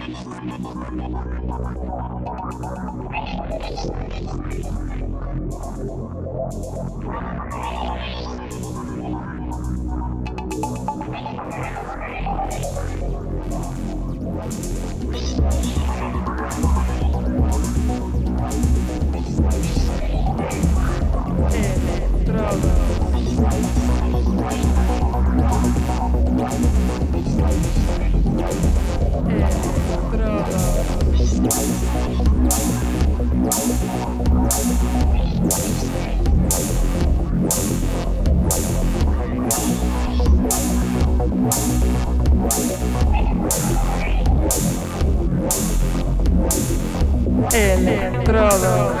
Estrada. Electrodos.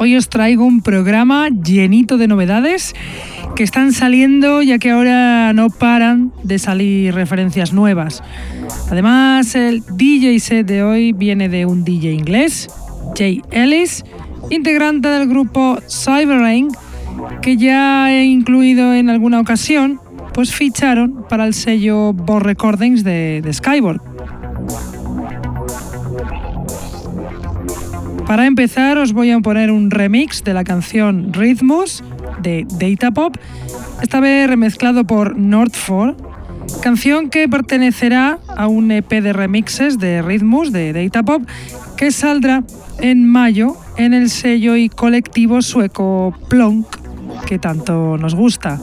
Hoy os traigo un programa llenito de novedades que están saliendo ya que ahora no paran de salir referencias nuevas. Además, el DJ set de hoy viene de un DJ inglés, Jay Ellis, integrante del grupo Cyberrain, que ya he incluido en alguna ocasión, pues ficharon para el sello Boss Recordings de, de Skyborg. Para empezar os voy a poner un remix de la canción Rhythmus de Data Pop, esta vez remezclado por Nordfor, canción que pertenecerá a un EP de remixes de Rhythmus de Data Pop que saldrá en mayo en el sello y colectivo sueco Plonk que tanto nos gusta.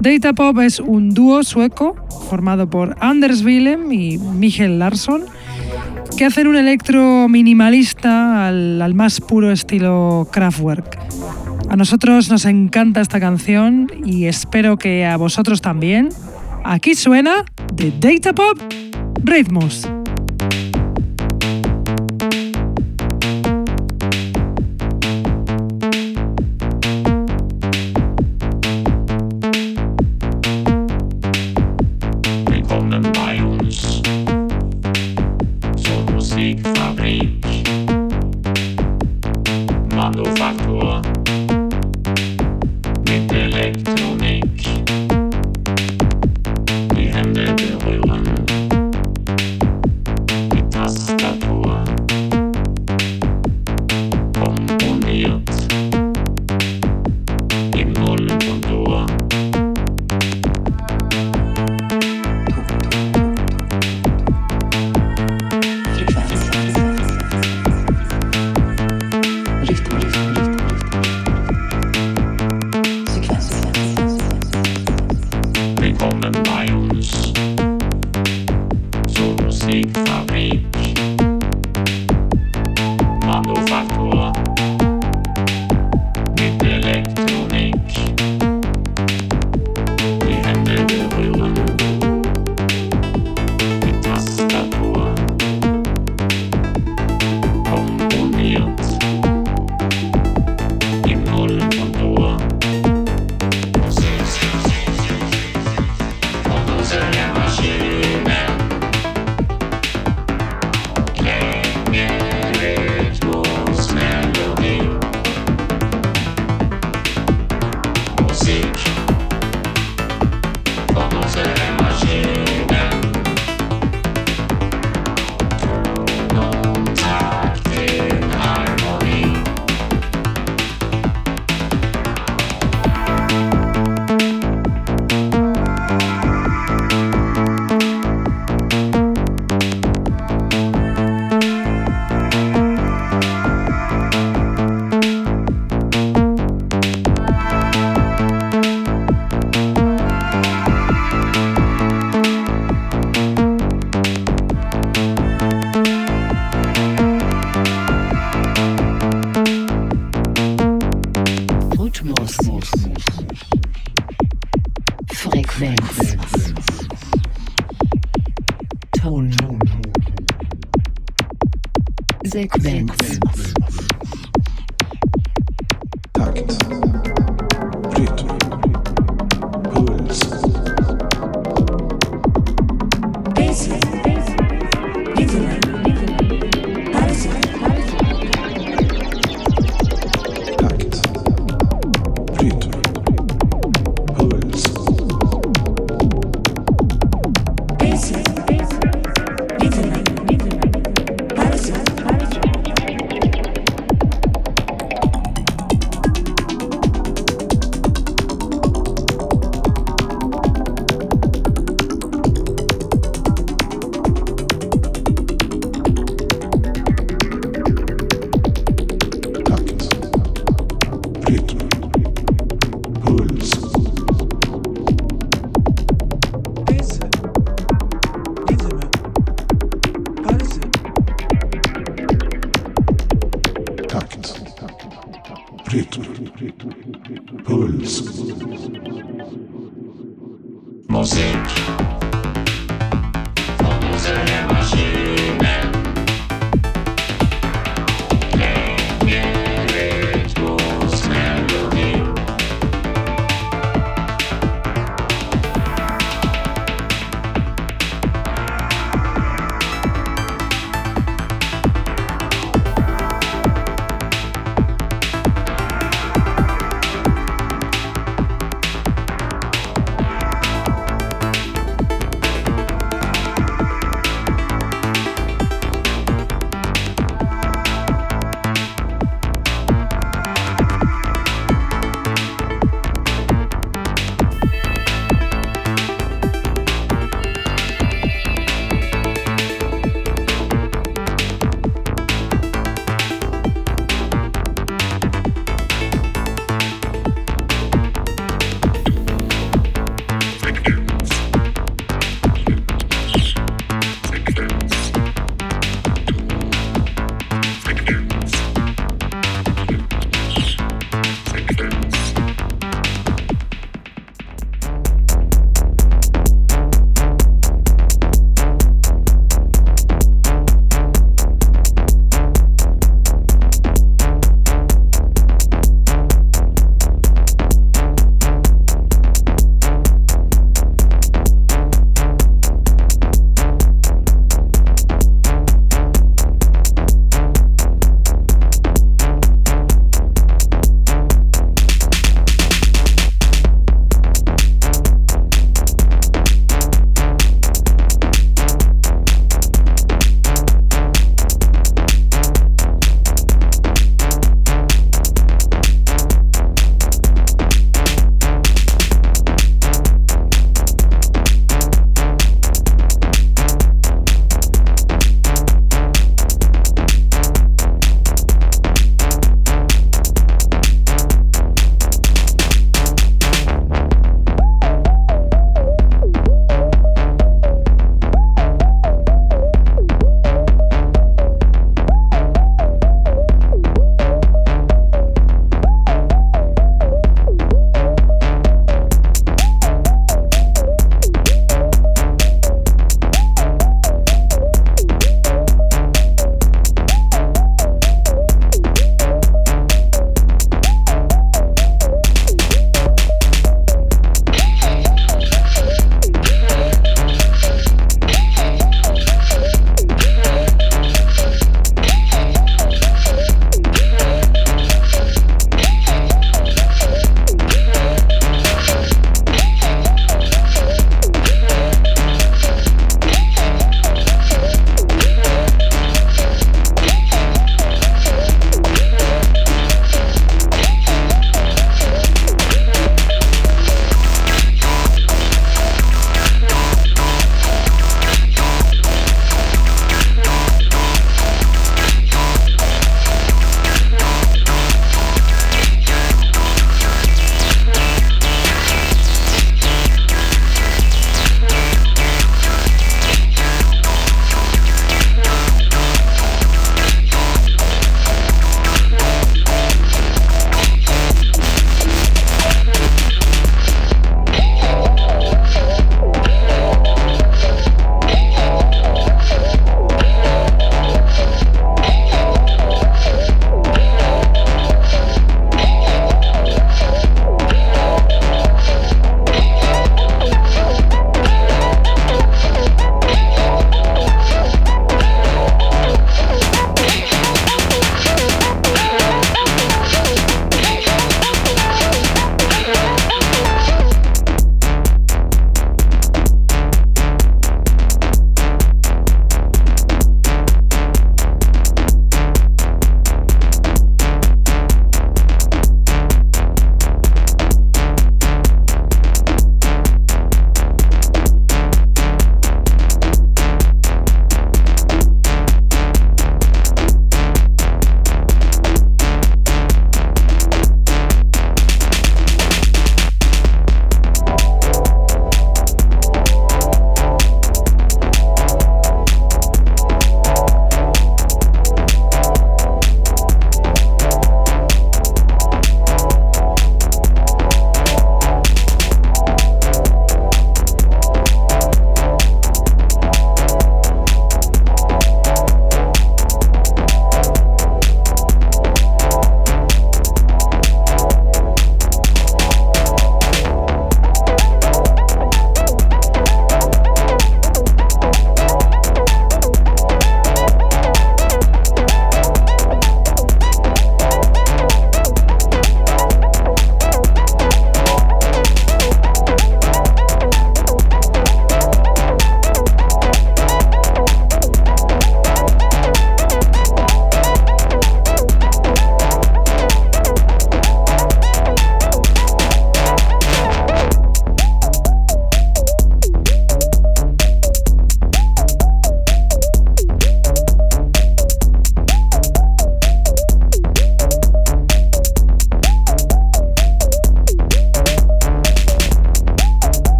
Data Pop es un dúo sueco formado por Anders Willem y Miguel Larsson que hacen un electro minimalista al, más puro estilo Kraftwerk. A nosotros nos encanta esta canción y espero que a vosotros también. Aquí suena de Data Pop Rhythmus.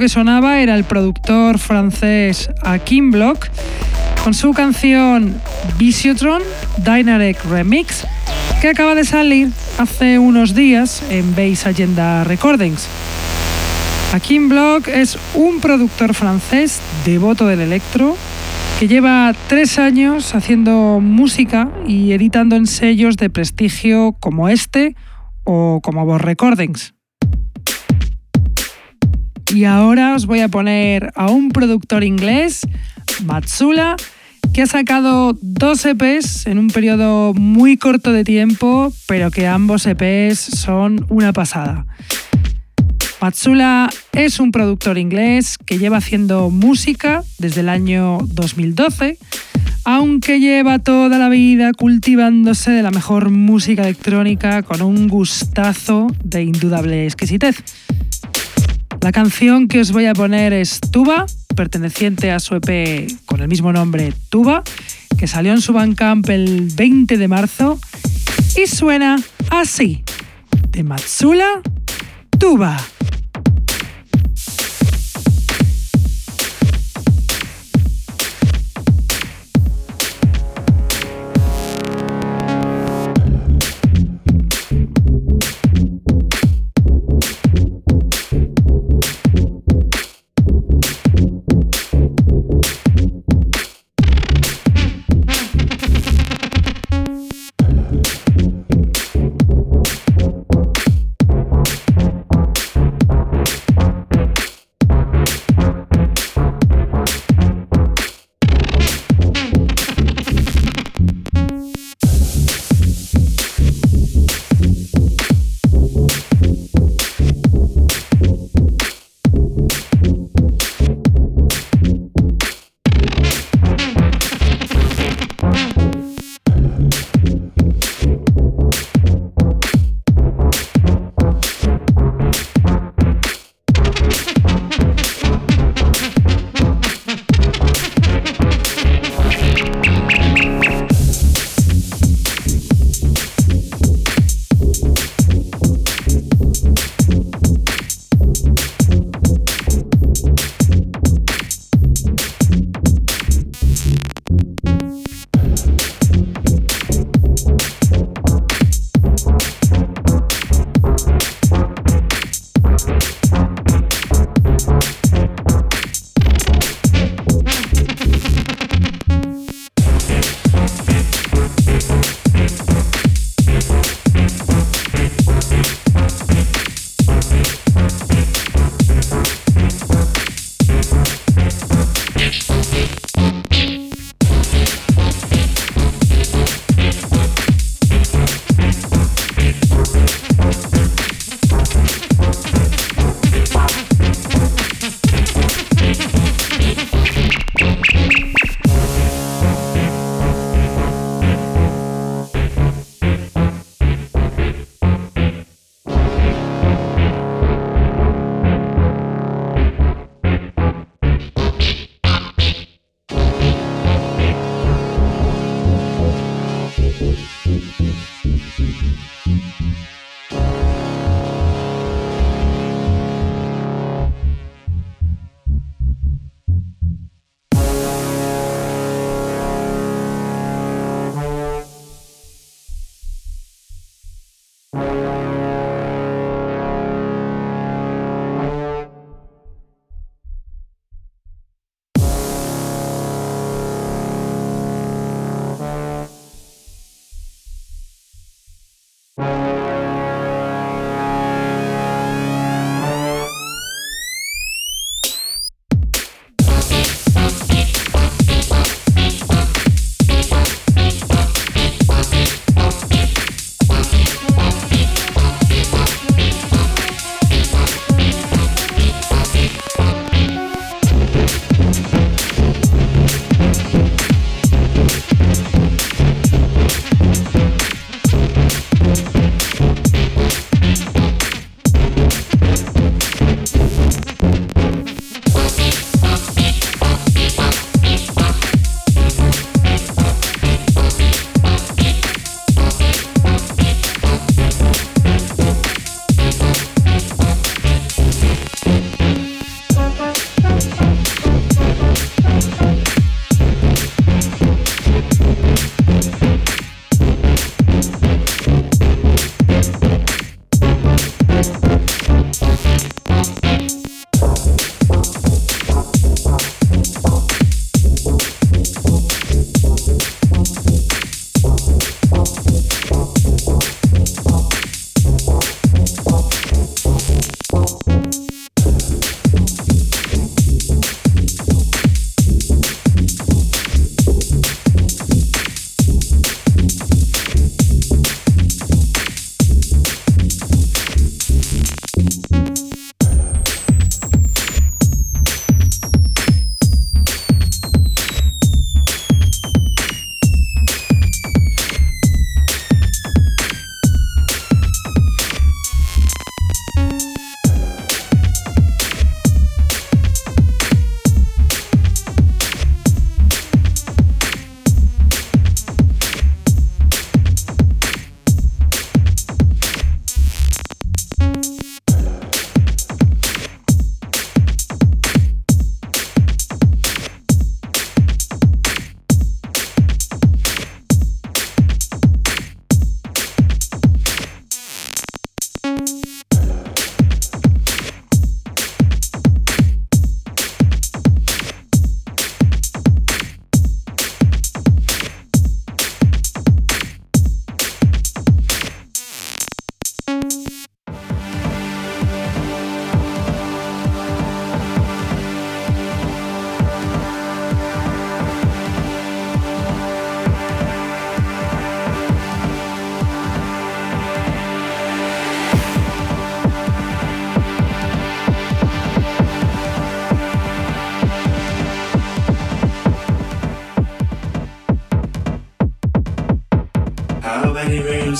Que sonaba era el productor francés Akim Block con su canción Visiotron Dynarec Remix que acaba de salir hace unos días en Base Agenda Recordings. Akim Block es un productor francés devoto del electro que lleva tres años haciendo música y editando en sellos de prestigio como este o como Voz Recordings. Y ahora os voy a poner a un productor inglés, Matsula, que ha sacado dos EPs en un periodo muy corto de tiempo, pero que ambos EPs son una pasada. Matsula es un productor inglés que lleva haciendo música desde el año 2012, aunque lleva toda la vida cultivándose de la mejor música electrónica con un gustazo de indudable exquisitez. La canción que os voy a poner es Tuba, perteneciente a su EP con el mismo nombre Tuba, que salió en su Bandcamp el 20 de marzo y suena así, de Matsula Tuba.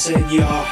said, y'all.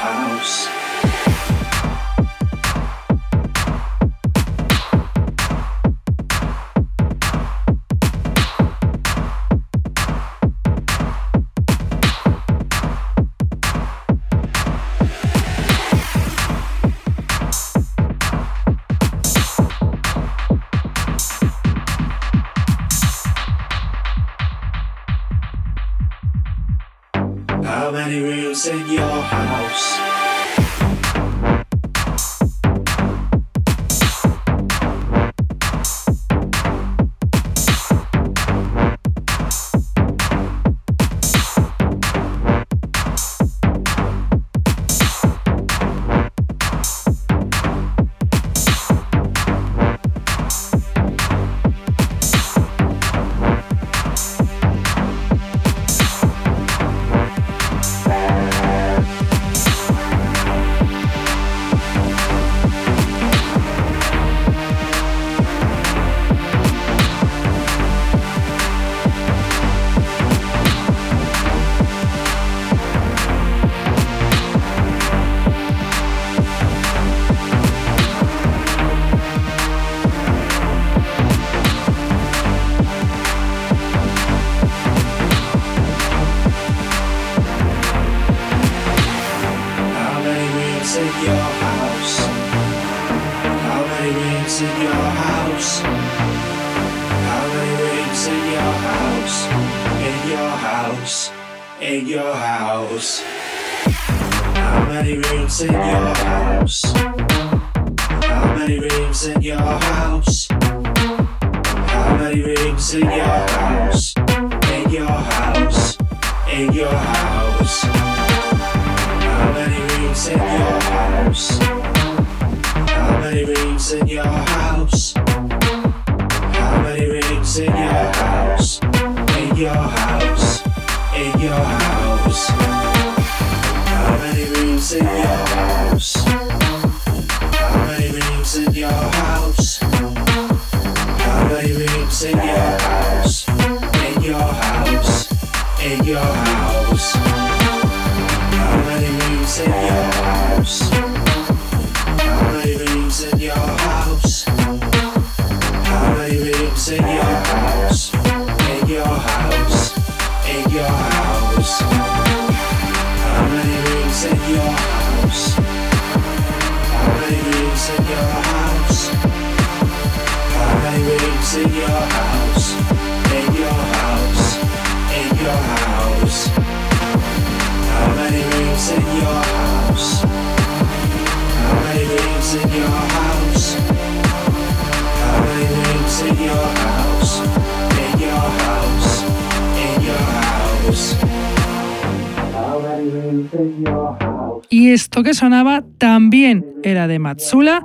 De Matsula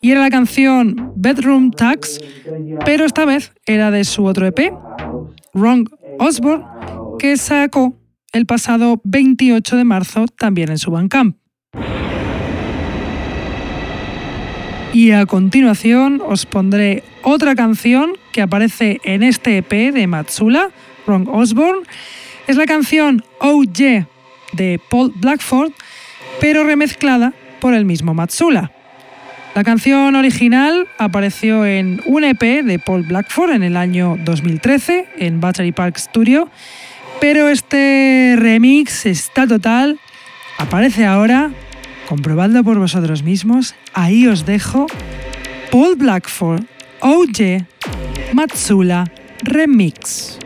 y era la canción Bedroom Tax, pero esta vez era de su otro EP, Wrong Osborne, que sacó el pasado 28 de marzo también en su Bandcamp. Y a continuación os pondré otra canción que aparece en este EP de Matsula, Wrong Osborne. Es la canción Oh Yeah de Paul Blackford, pero remezclada por el mismo Matsula. La canción original apareció en un EP de Paul Blackford en el año 2013 en Battery Park Studio, pero este remix está total, aparece ahora, comprobadlo por vosotros mismos, ahí os dejo Paul Blackford, OJ, Matsula, Remix.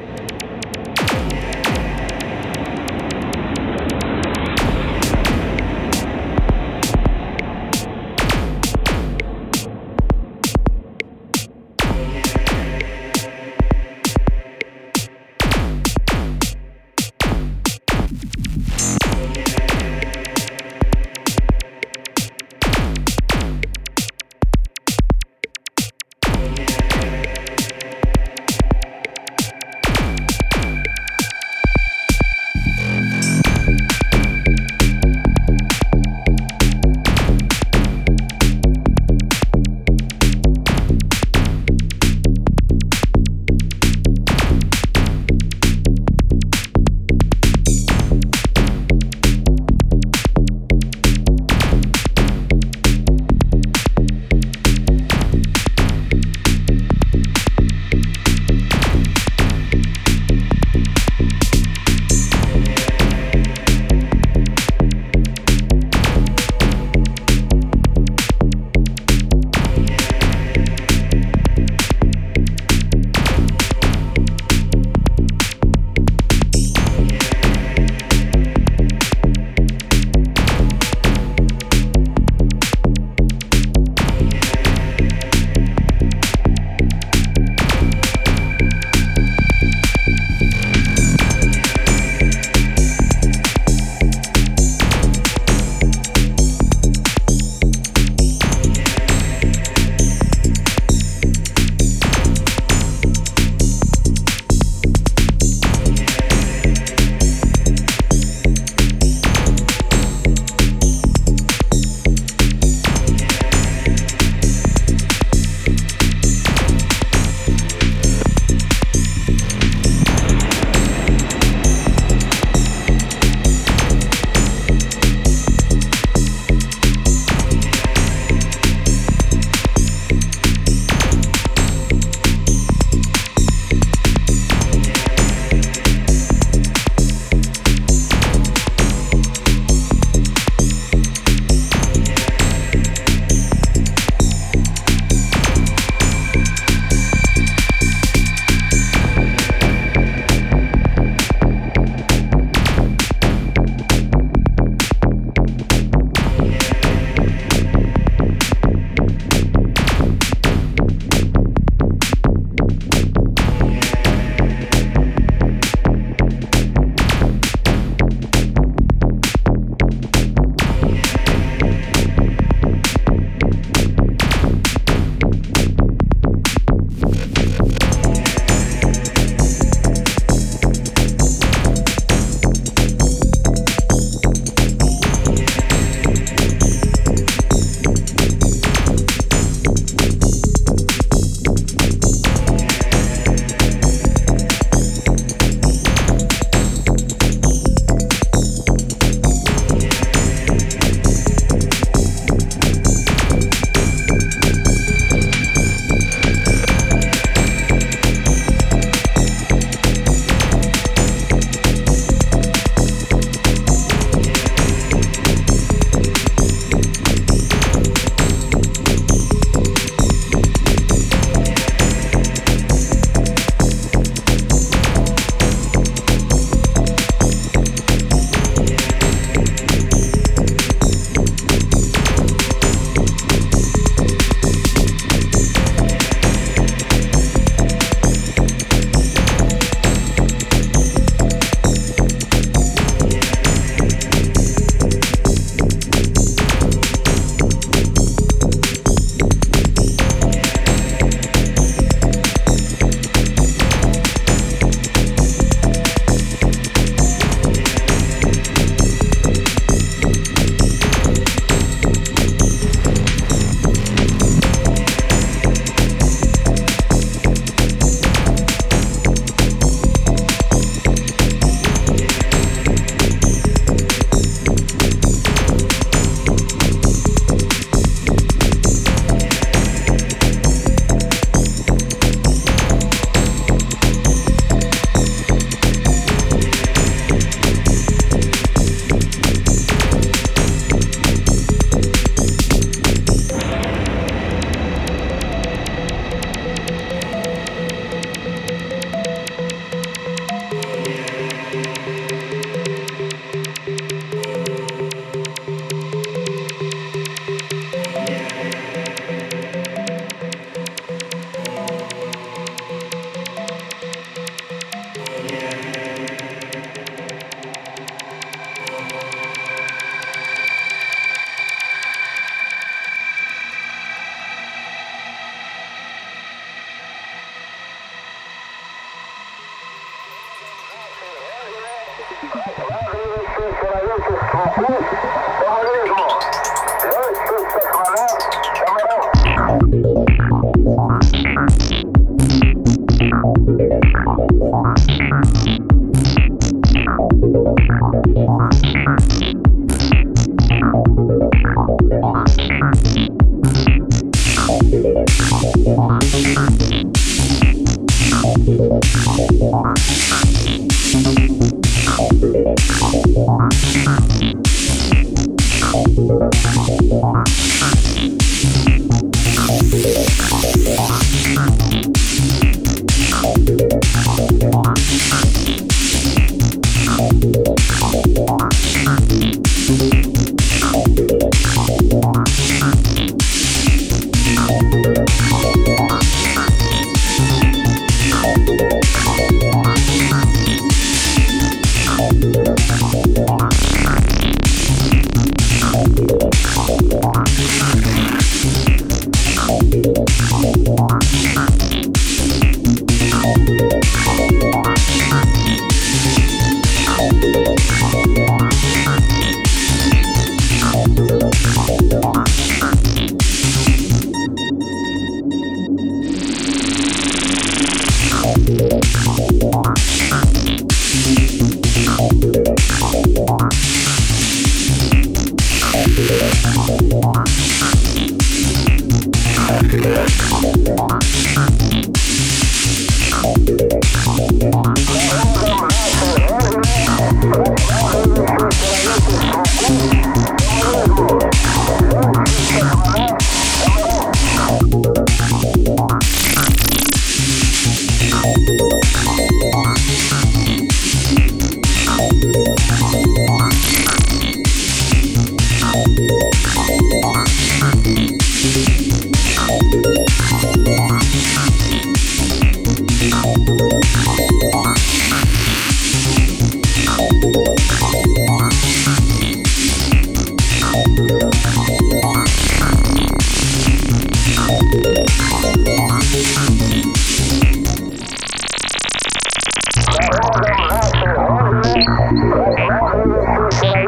Thank you.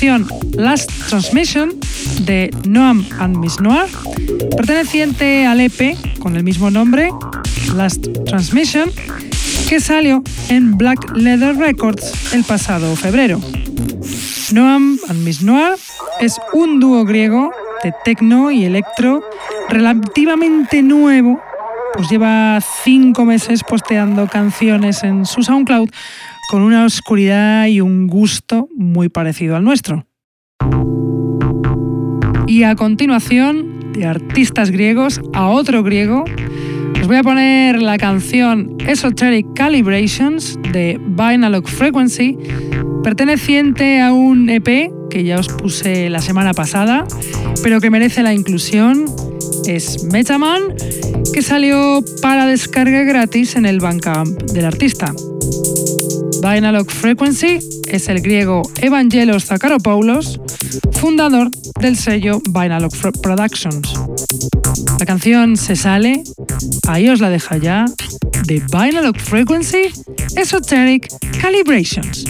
Last Transmission de Noam and Miss Noir, perteneciente al EP con el mismo nombre, Last Transmission, que salió en Black Leather Records el pasado febrero. Noam and Miss Noir es un dúo griego de techno y electro relativamente nuevo, pues lleva cinco meses posteando canciones en su SoundCloud con una oscuridad y un gusto muy parecido al nuestro. Y a continuación, de artistas griegos a otro griego, os voy a poner la canción Esoteric Calibrations de Binalog Frequency, perteneciente a un EP que ya os puse la semana pasada, pero que merece la inclusión. Es Metaman, que salió para descarga gratis en el Bandcamp del artista. Binalog Frequency es el griego Evangelos Zakaropoulos, fundador del sello Binalog Productions. La canción se sale, ahí os la dejo ya, de Binalog Frequency Esoteric Calibrations.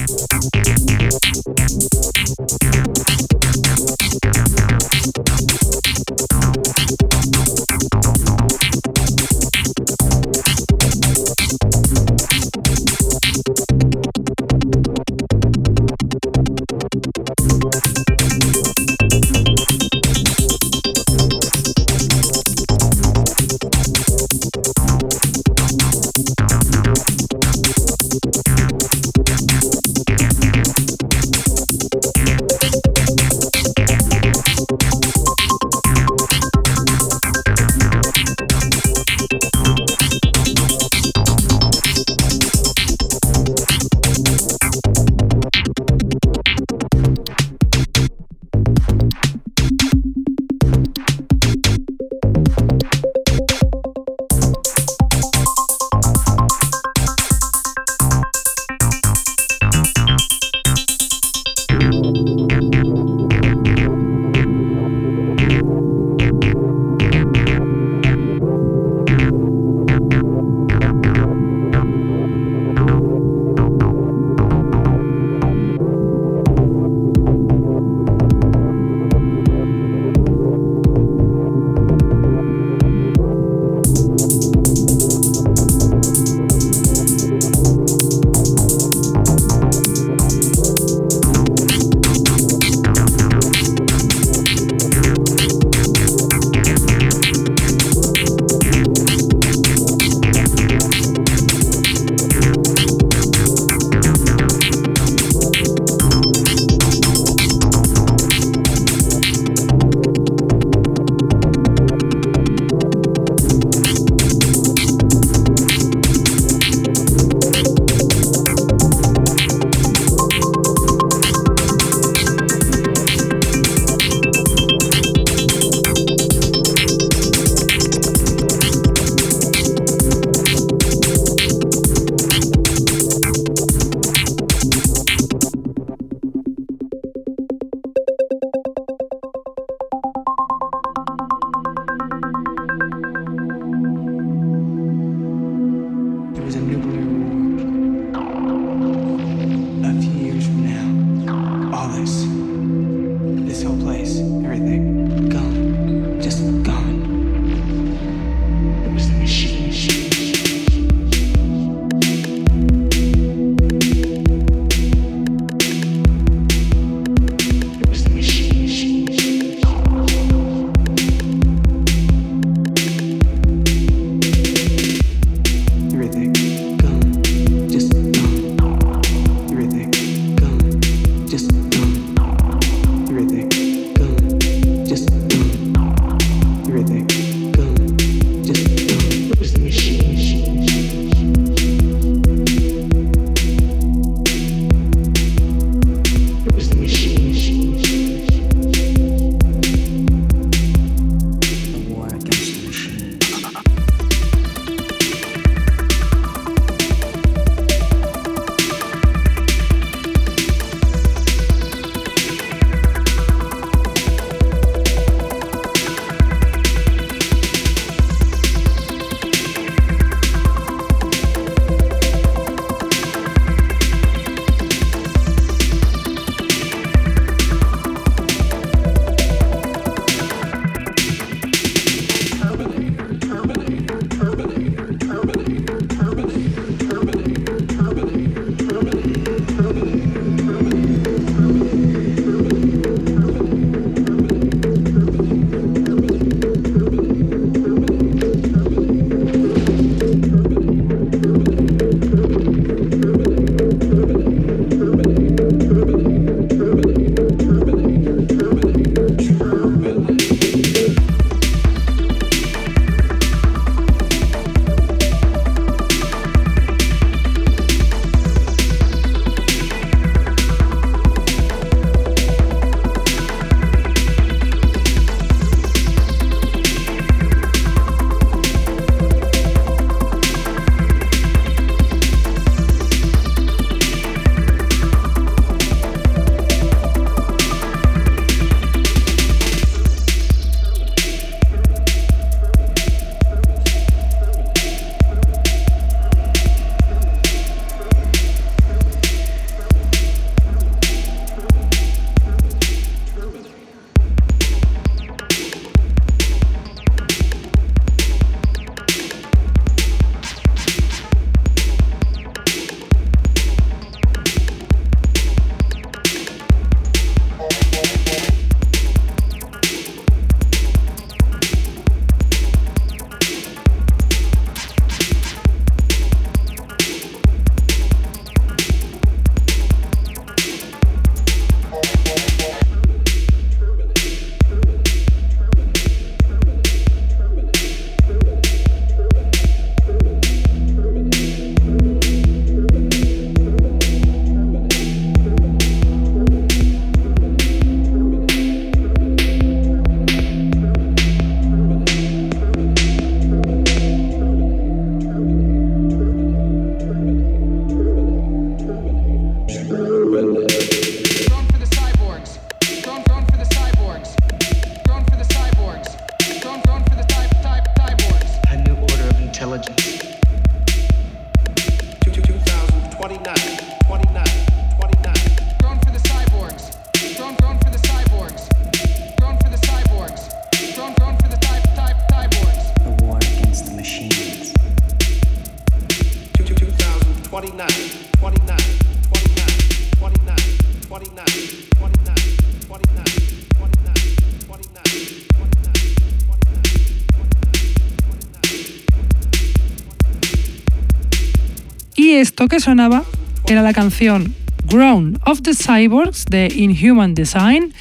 Sonaba era la canción Grown of the Cyborgs de Inhuman Design,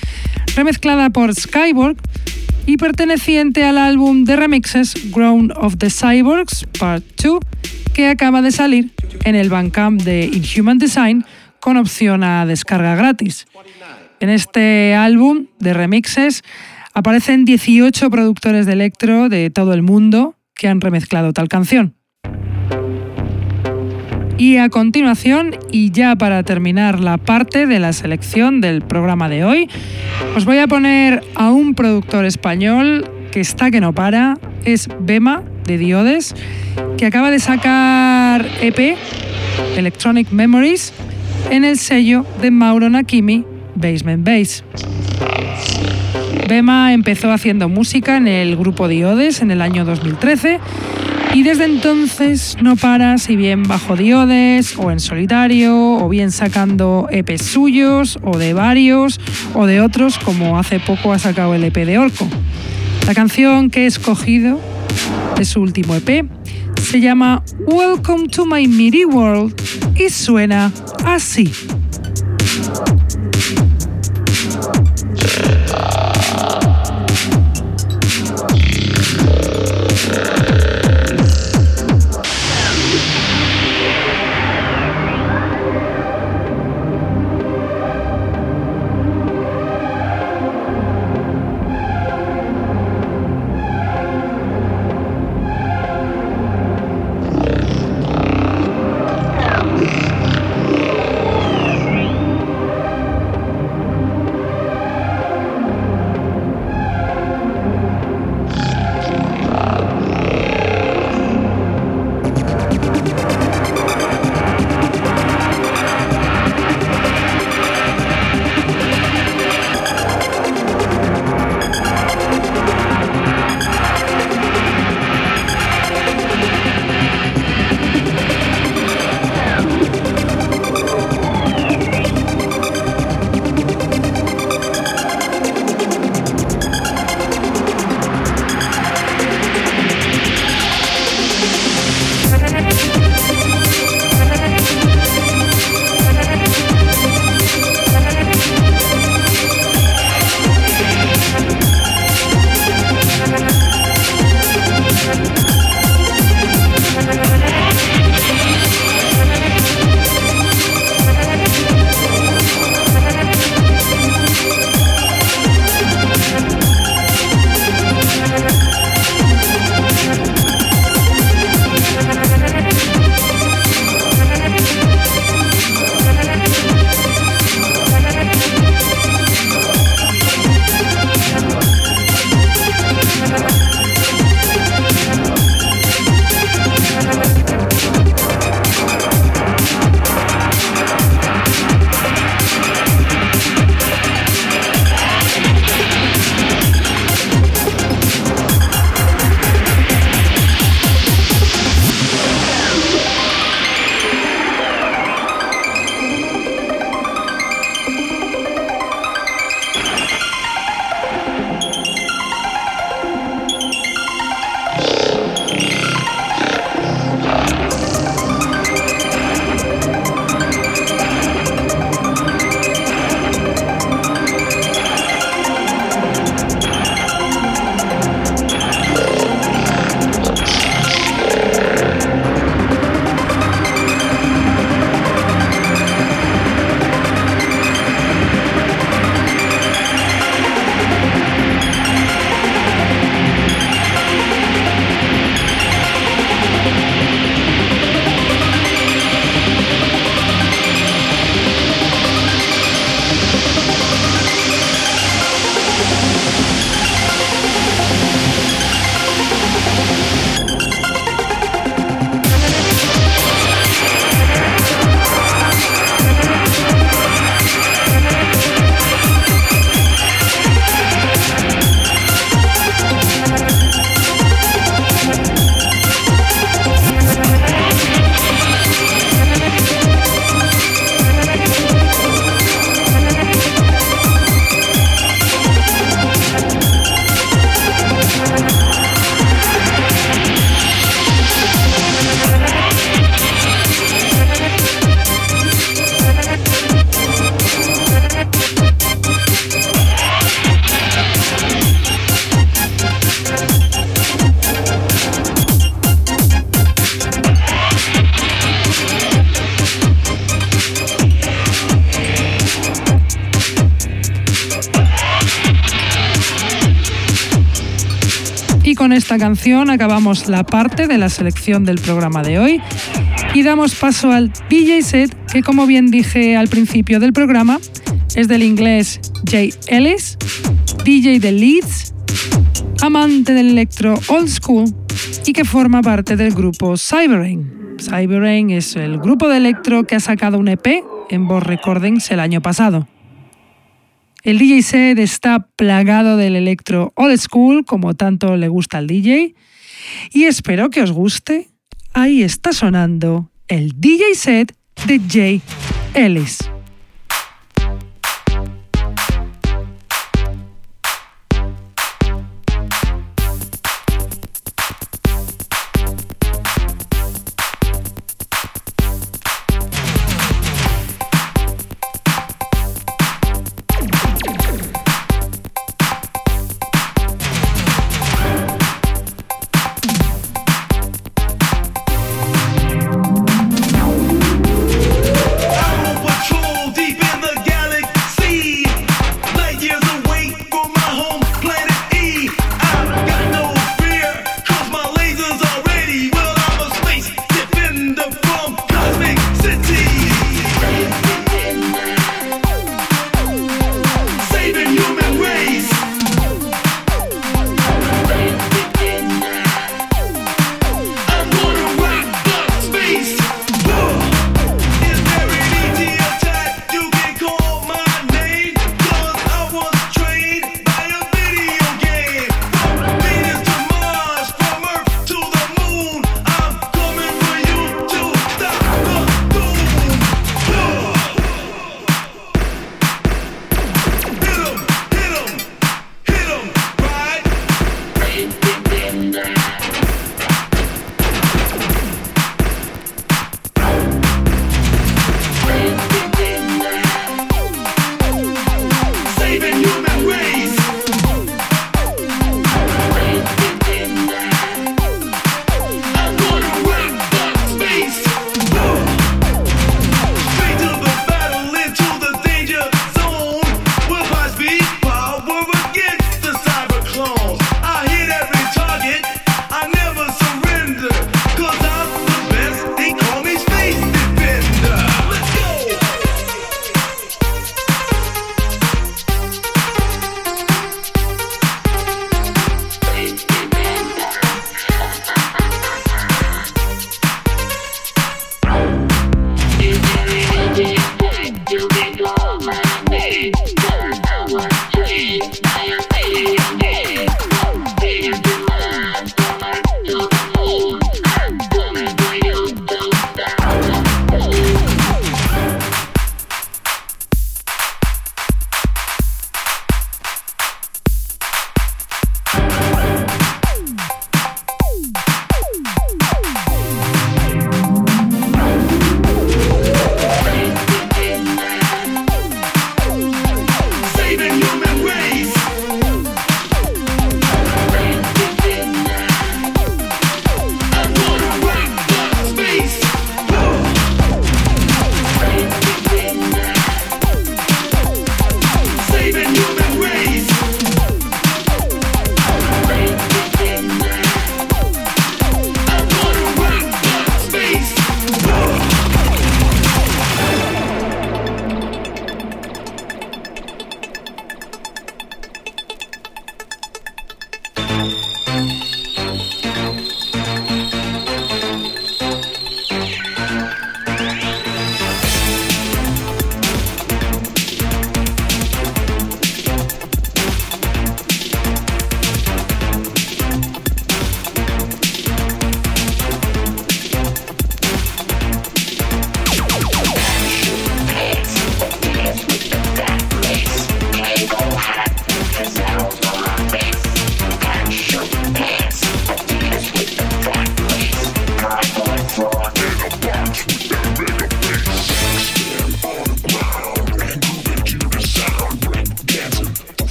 remezclada por Skyborg y perteneciente al álbum de remixes Grown of the Cyborgs Part 2, que acaba de salir en el Bandcamp de Inhuman Design con opción a descarga gratis. En este álbum de remixes aparecen 18 productores de electro de todo el mundo que han remezclado tal canción. Y a continuación, y ya para terminar la parte de la selección del programa de hoy, os voy a poner a un productor español que está que no para, es Bema de Diodes, que acaba de sacar EP, Electronic Memories, en el sello de Mauro Nakimi, Basement Bass. Bema empezó haciendo música en el grupo Diodes en el año 2013 y desde entonces no para si bien bajo diodes o en solitario o bien sacando EPs suyos o de varios o de otros como hace poco ha sacado el EP de Orco. La canción que he escogido de su último EP se llama Welcome to My MIDI World y suena así. Acabamos la parte de la selección del programa de hoy y damos paso al DJ set que como bien dije al principio del programa es del inglés Jay Ellis, DJ de Leeds, amante del electro old school y que forma parte del grupo Cyberrain. Cyberrain es el grupo de electro que ha sacado un EP en Boss Recordings el año pasado. El DJ set está plagado del electro old school, como tanto le gusta al DJ, y espero que os guste. Ahí está sonando el DJ set de Jay Ellis.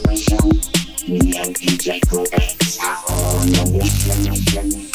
expression. Me and DJ Codex are on a mission.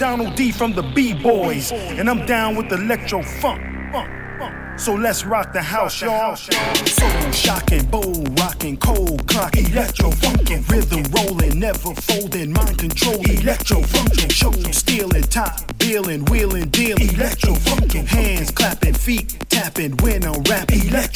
Donald D from the B Boys, and I'm down with electro funk. So let's rock the house, y'all. Soul shocking, bowl rocking, cold clocking, electro funkin', rhythm rolling, never folding, mind control, electro funkin', show stealing, top billing, wheeling, dealing, electro funkin', hands clapping, feet tapping, when I'm rapping, electro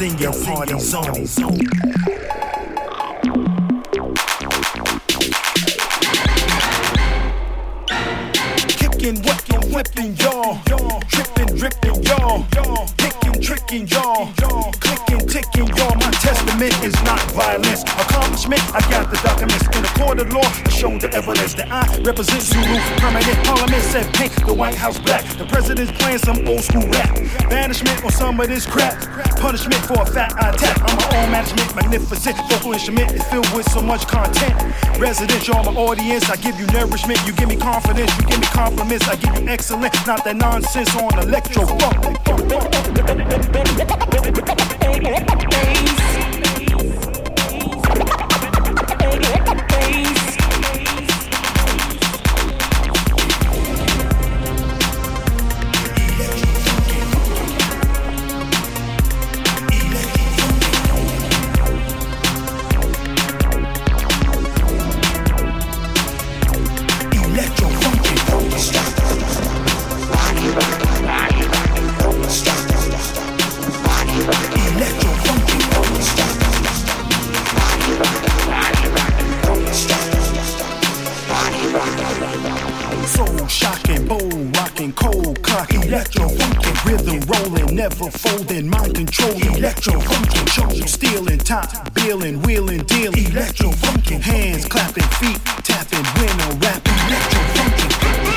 in your party zone. Kicking, whacking, whipping y'all. Tripping, dripping y'all. Picking, tricking y'all. Clicking, ticking y'all. My testament is not violence. Accomplishment, I got the documents in the court of law. I show the evidence that I represent Zulu. Permanent said paint the White House black. The president's playing some old school rap. Banishment on some of this crap. Punishment for a fat eye tap. I'm my own management, magnificent. Vocal instrument is filled with so much content. Residential, I'm my audience. I give you nourishment. You give me confidence. You give me compliments. I give you excellent. Not that nonsense on electro funk. Clocking, electro funky, rhythm rolling, never folding, mind control, electro funky, show stealing, top billing, wheeling, dealing, electro funky, hands clapping, feet tapping, when I'm rapping, electro funky.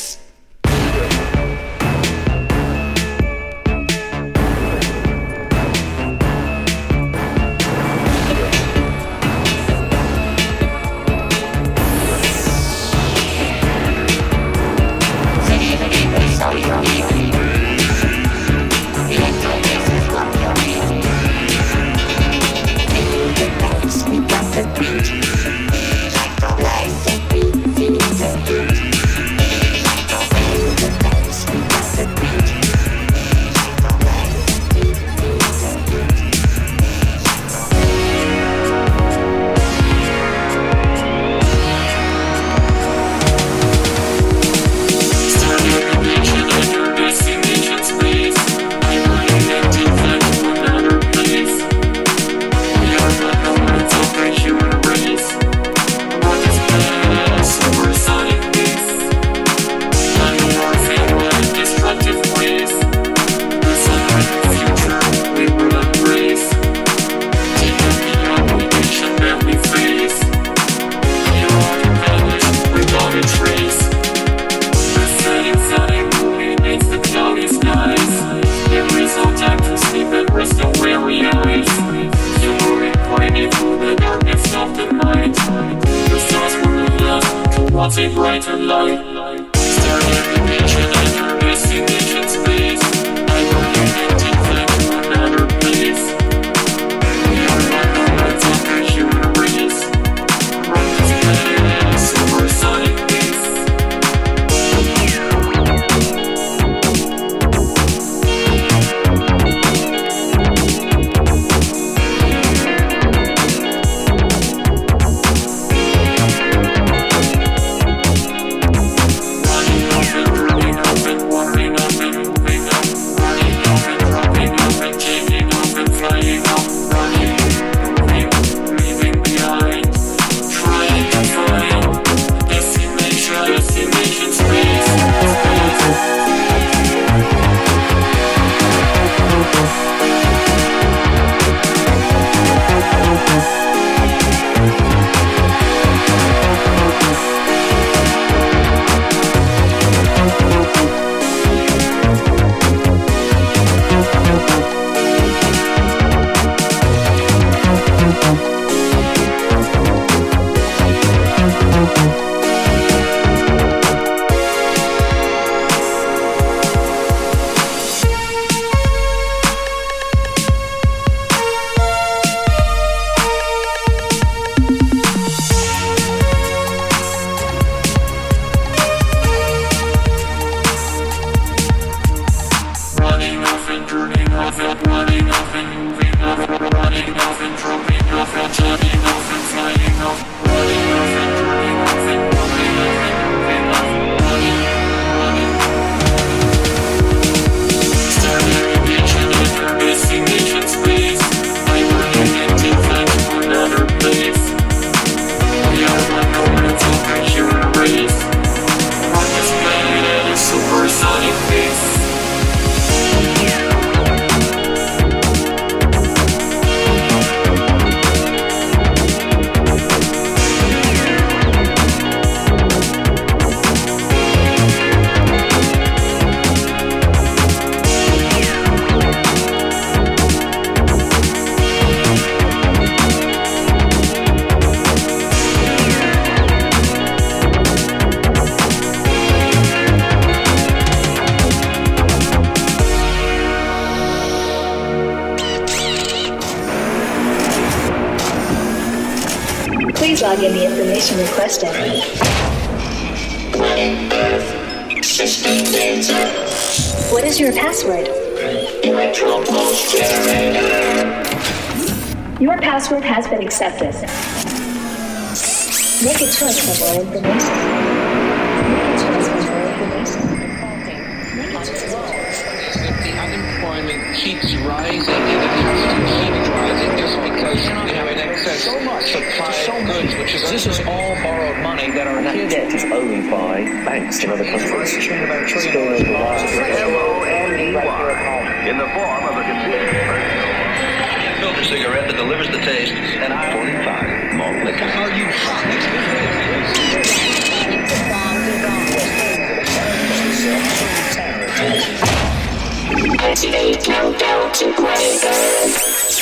Christ password has been accepted. Make a choice for more information. Make a choice for more information. Make a choice for If the unemployment keeps rising and it has to keep rising just because we have an excess supply so of goods, which is This is all borrowed money that our That debt is owned by banks in other countries. Still over in the form of a concealed filter cigarette that delivers the taste and I 45 malt liquor. Are you Activate countdown to break. Five,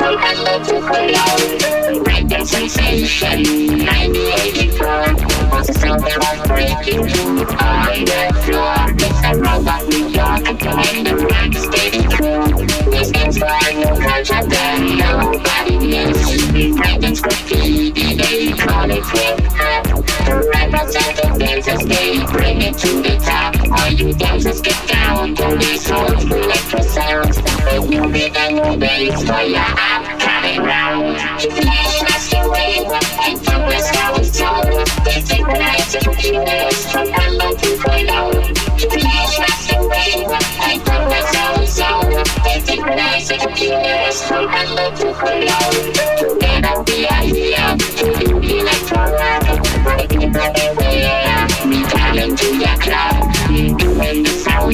Random sensation, 1984. Was a sound that was breaking through on the floor. It's a robot New York, and the rock steady crew. This hop. The they bring it to the top. All you dancers get down to this old electro sounds be the new base for your I'm coming round. You playing us, you win, and you risk how it's done. They synchronize the computers from hello to hello. You playing us, you win, and you how it's done. They synchronize the computers from hello to hello.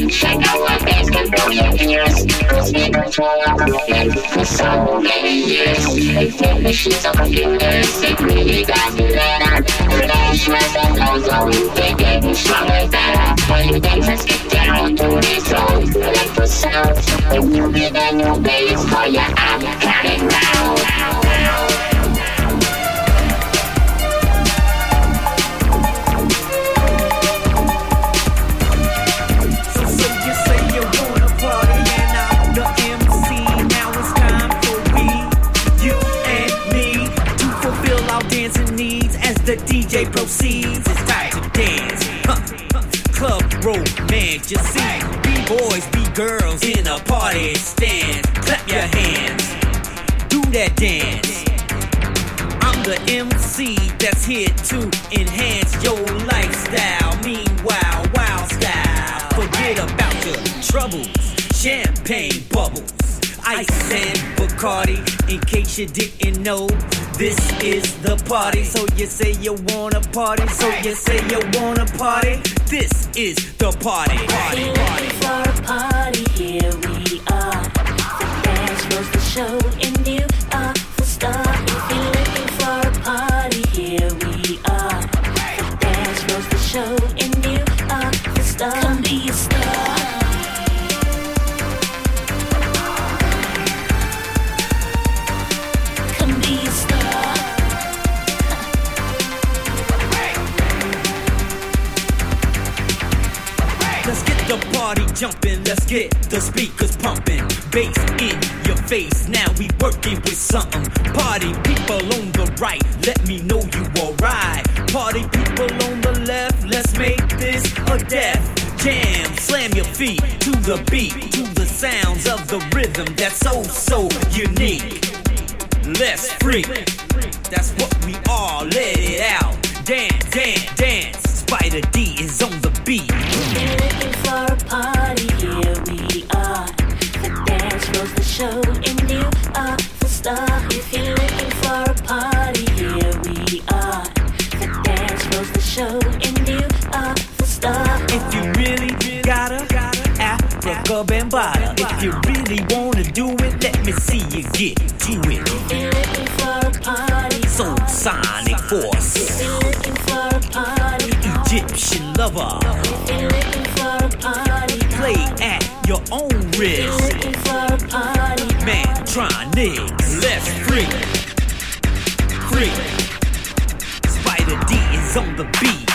Shut down my face, control your ears. Lose me control of the moment for so many years. They think machines are computers, it really doesn't matter. Relationships and laws always they get me stronger, better. When you dance and skip down to the soul, electro sounds. When you be the new bass for your I'm counting round. DJ proceeds. It's time to dance. Club romance, you see. B-boys, B-girls in a party stand. Clap your hands, do that dance. I'm the MC that's here to enhance your lifestyle. Meanwhile, wild style. Forget about your troubles, champagne bubbles, ice and Bacardi. In case you didn't know, this is the party. So you say you wanna party, so you say you wanna party. This is the party. Party, party. for a party, here we are. The dance was the show, let's get the speakers pumping. Bass in your face, now we working with something. Party people on the right, let me know you alright. Party people on the left, let's make this a death jam. Slam your feet to the beat, to the sounds of the rhythm that's so, so unique. Let's freak, that's what we are, let it out. Dance, dance, dance. Spider D is on the beat. Looking for a party, star. If you're looking for a party, here we are. The dance floor's the show, and you are the star. If you really gotta, Africa Bambata. If you really wanna do it, let me see you get to it. If you're looking for a party, Soul Sonic Force, if you're looking for a party, Egyptian lover. if you're looking for a party, Play at your own risk. Mantronics, let's freak. Freak. Spider D is on the beat.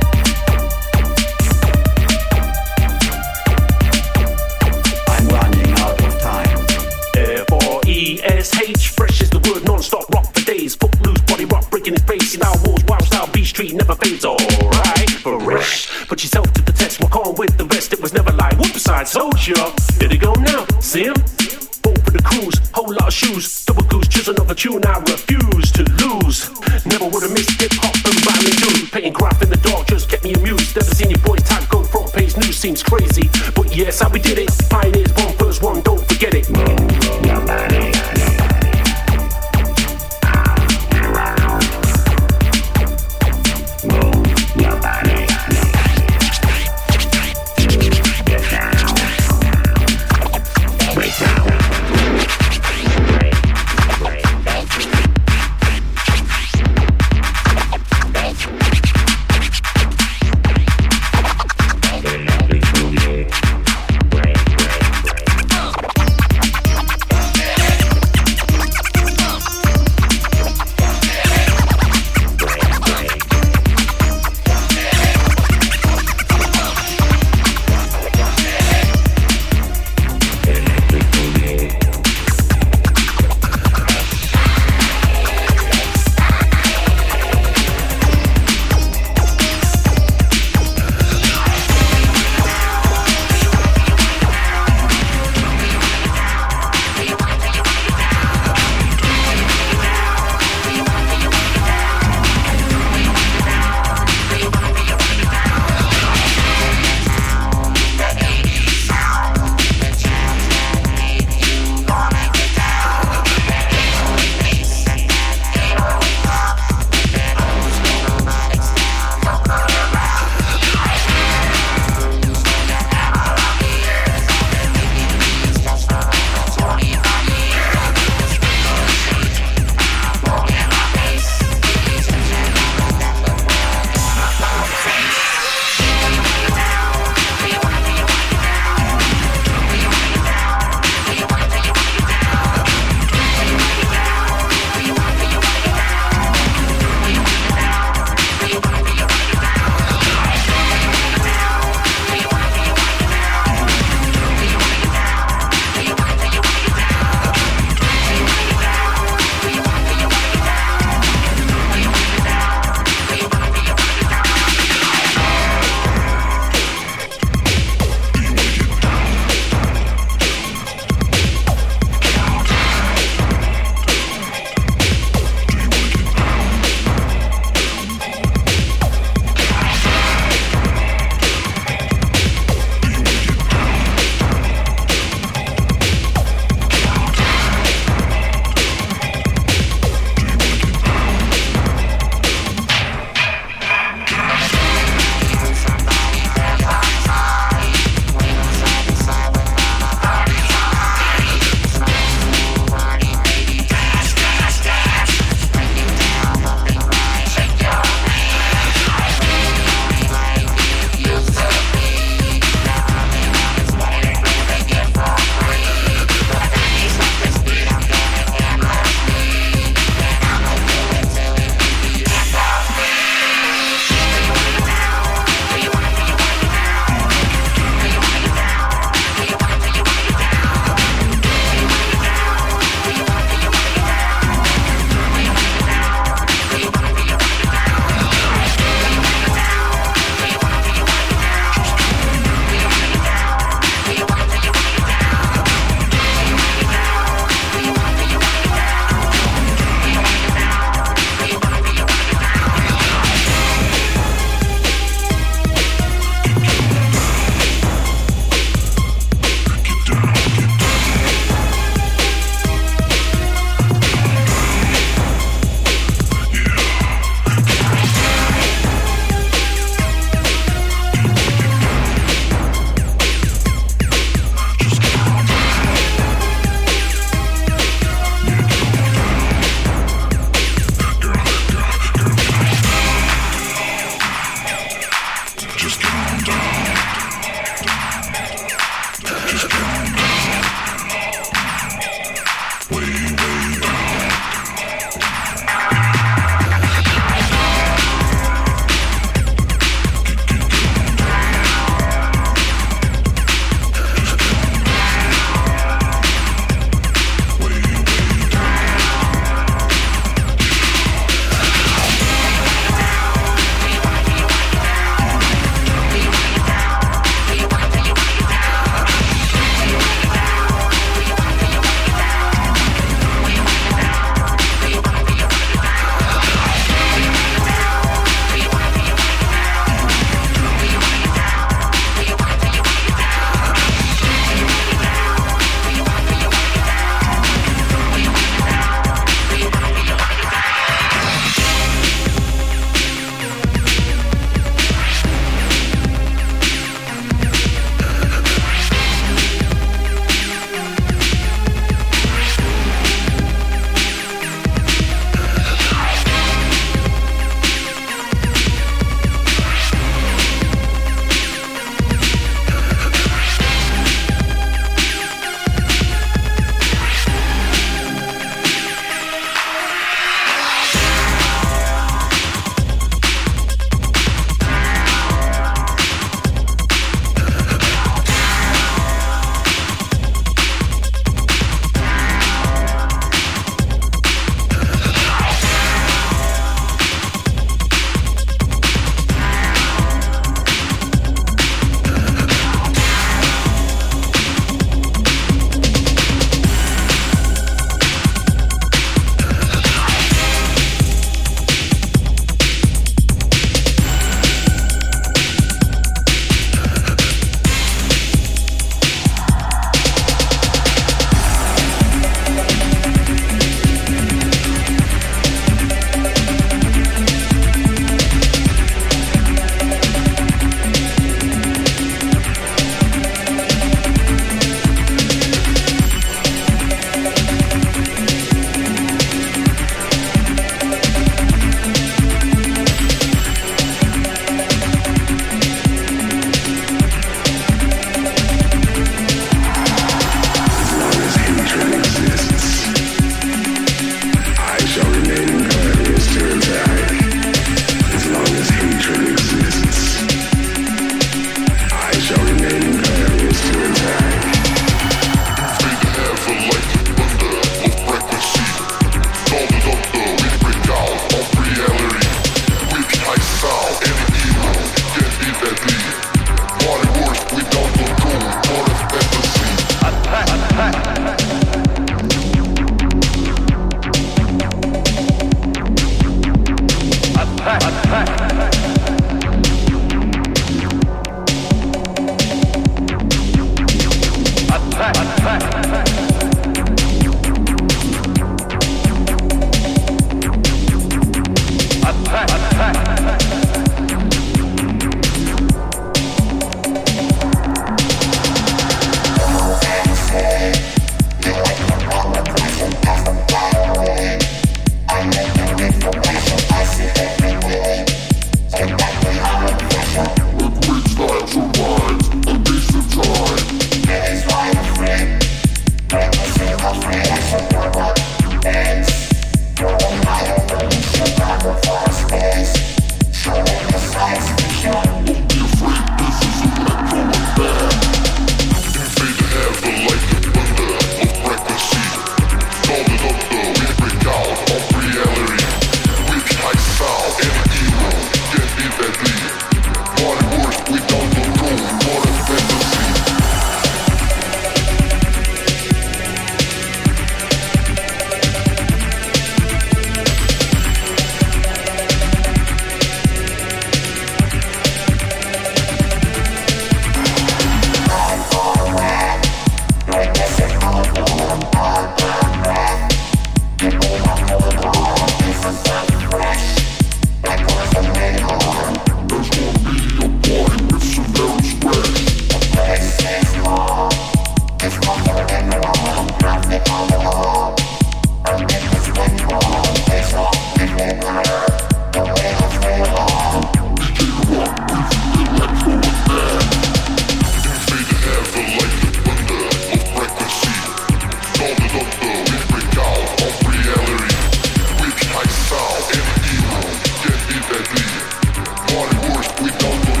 we don't do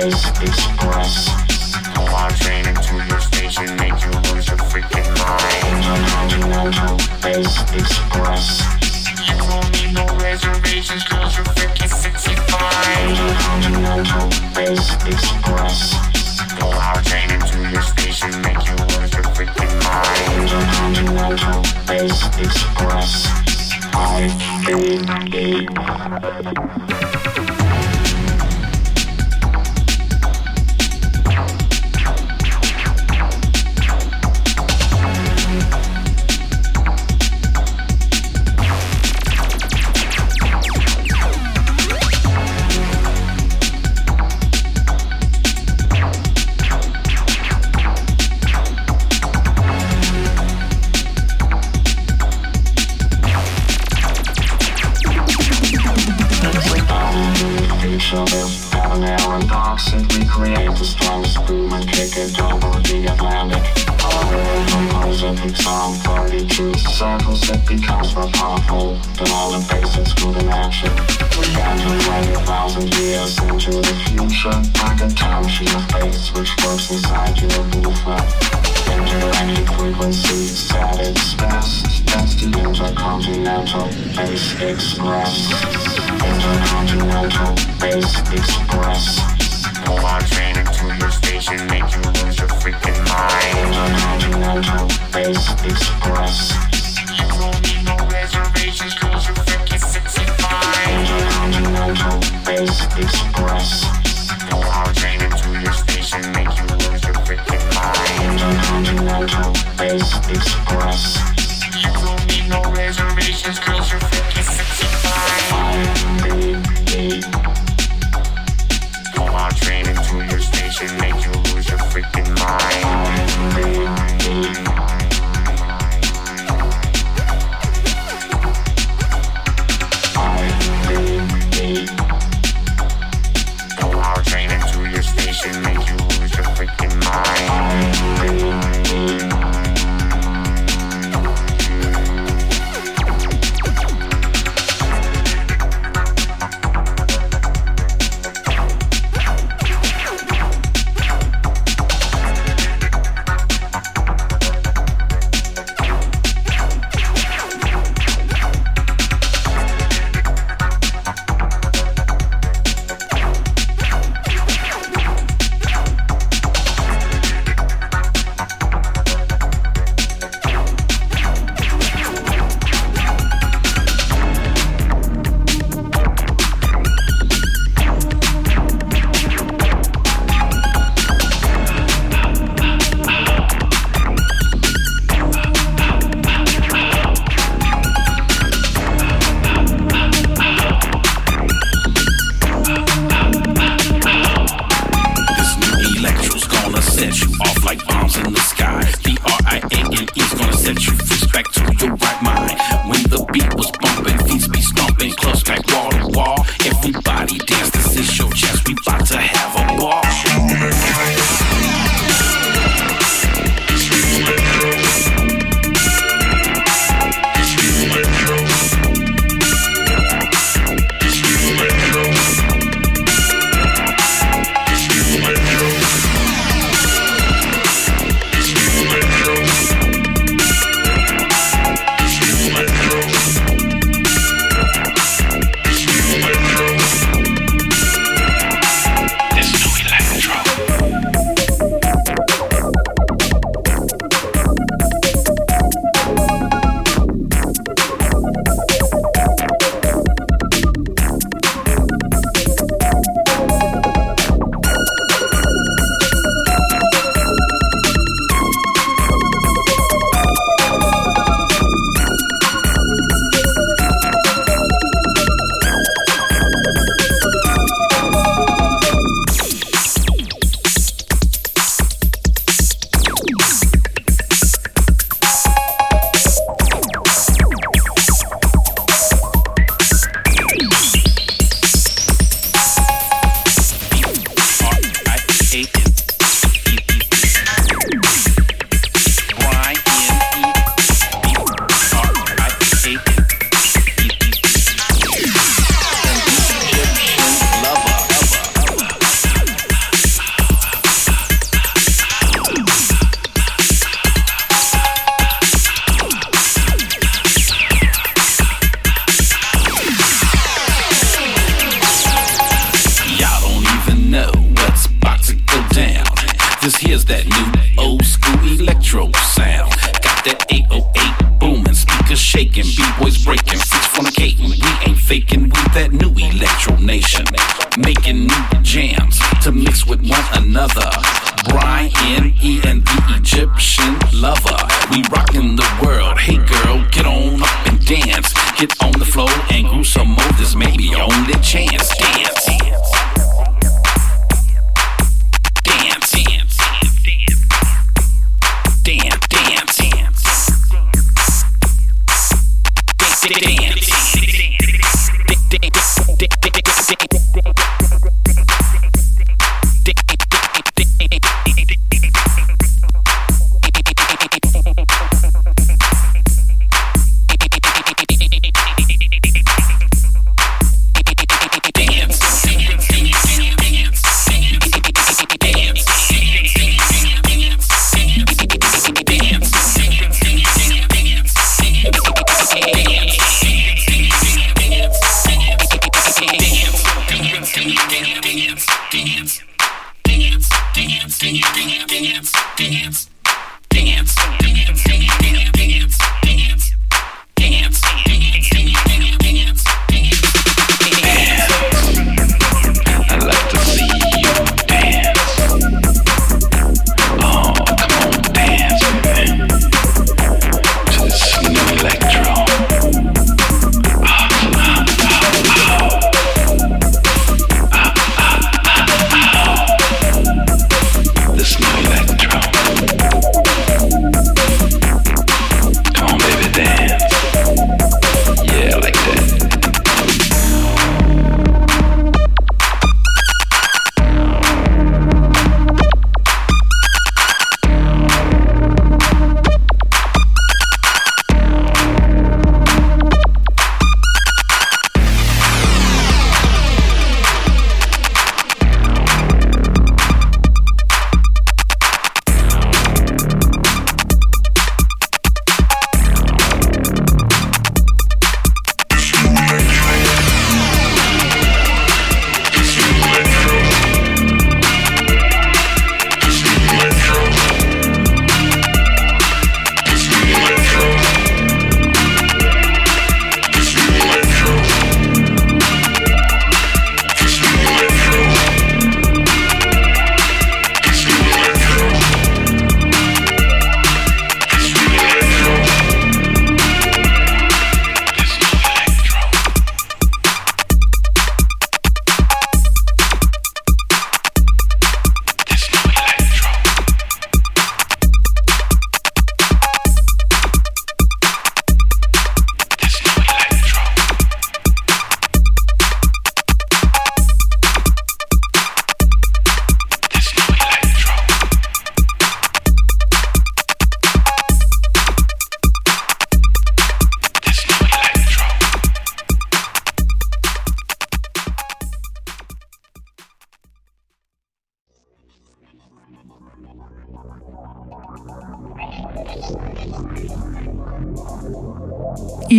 express. Into your station, make you lose your freaking mind. You no reservations, cause you're freaking 65. Into your station, make you lose your freaking mind. I've been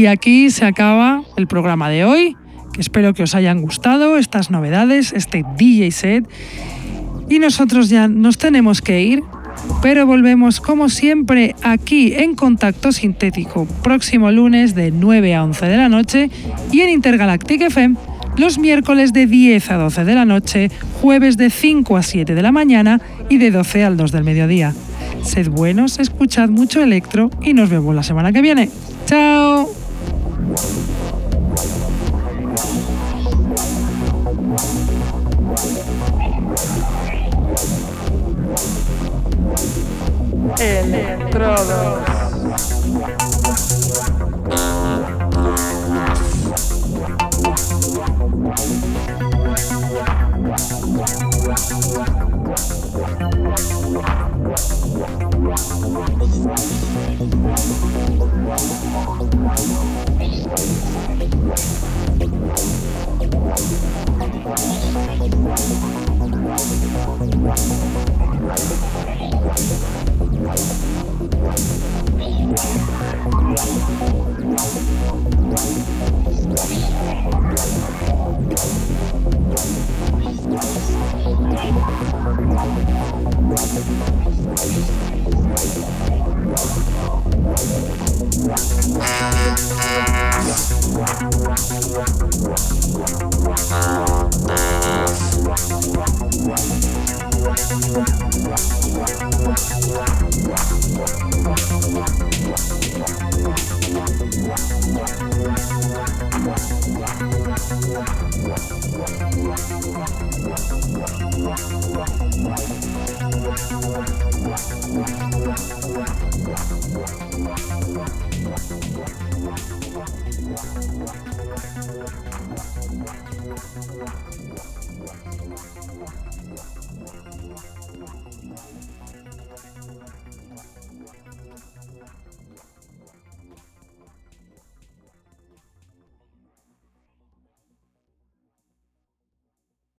Y aquí se acaba el programa de hoy, que espero que os hayan gustado estas novedades, este DJ set. Y nosotros ya nos tenemos que ir, pero volvemos como siempre aquí en Contacto Sintético, próximo lunes de 9 a 11 de la noche y en Intergalactic FM los miércoles de 10 a 12 de la noche, jueves de 5 a 7 de la mañana y de 12 al 2 del mediodía. Sed buenos, escuchad mucho electro y nos vemos la semana que viene.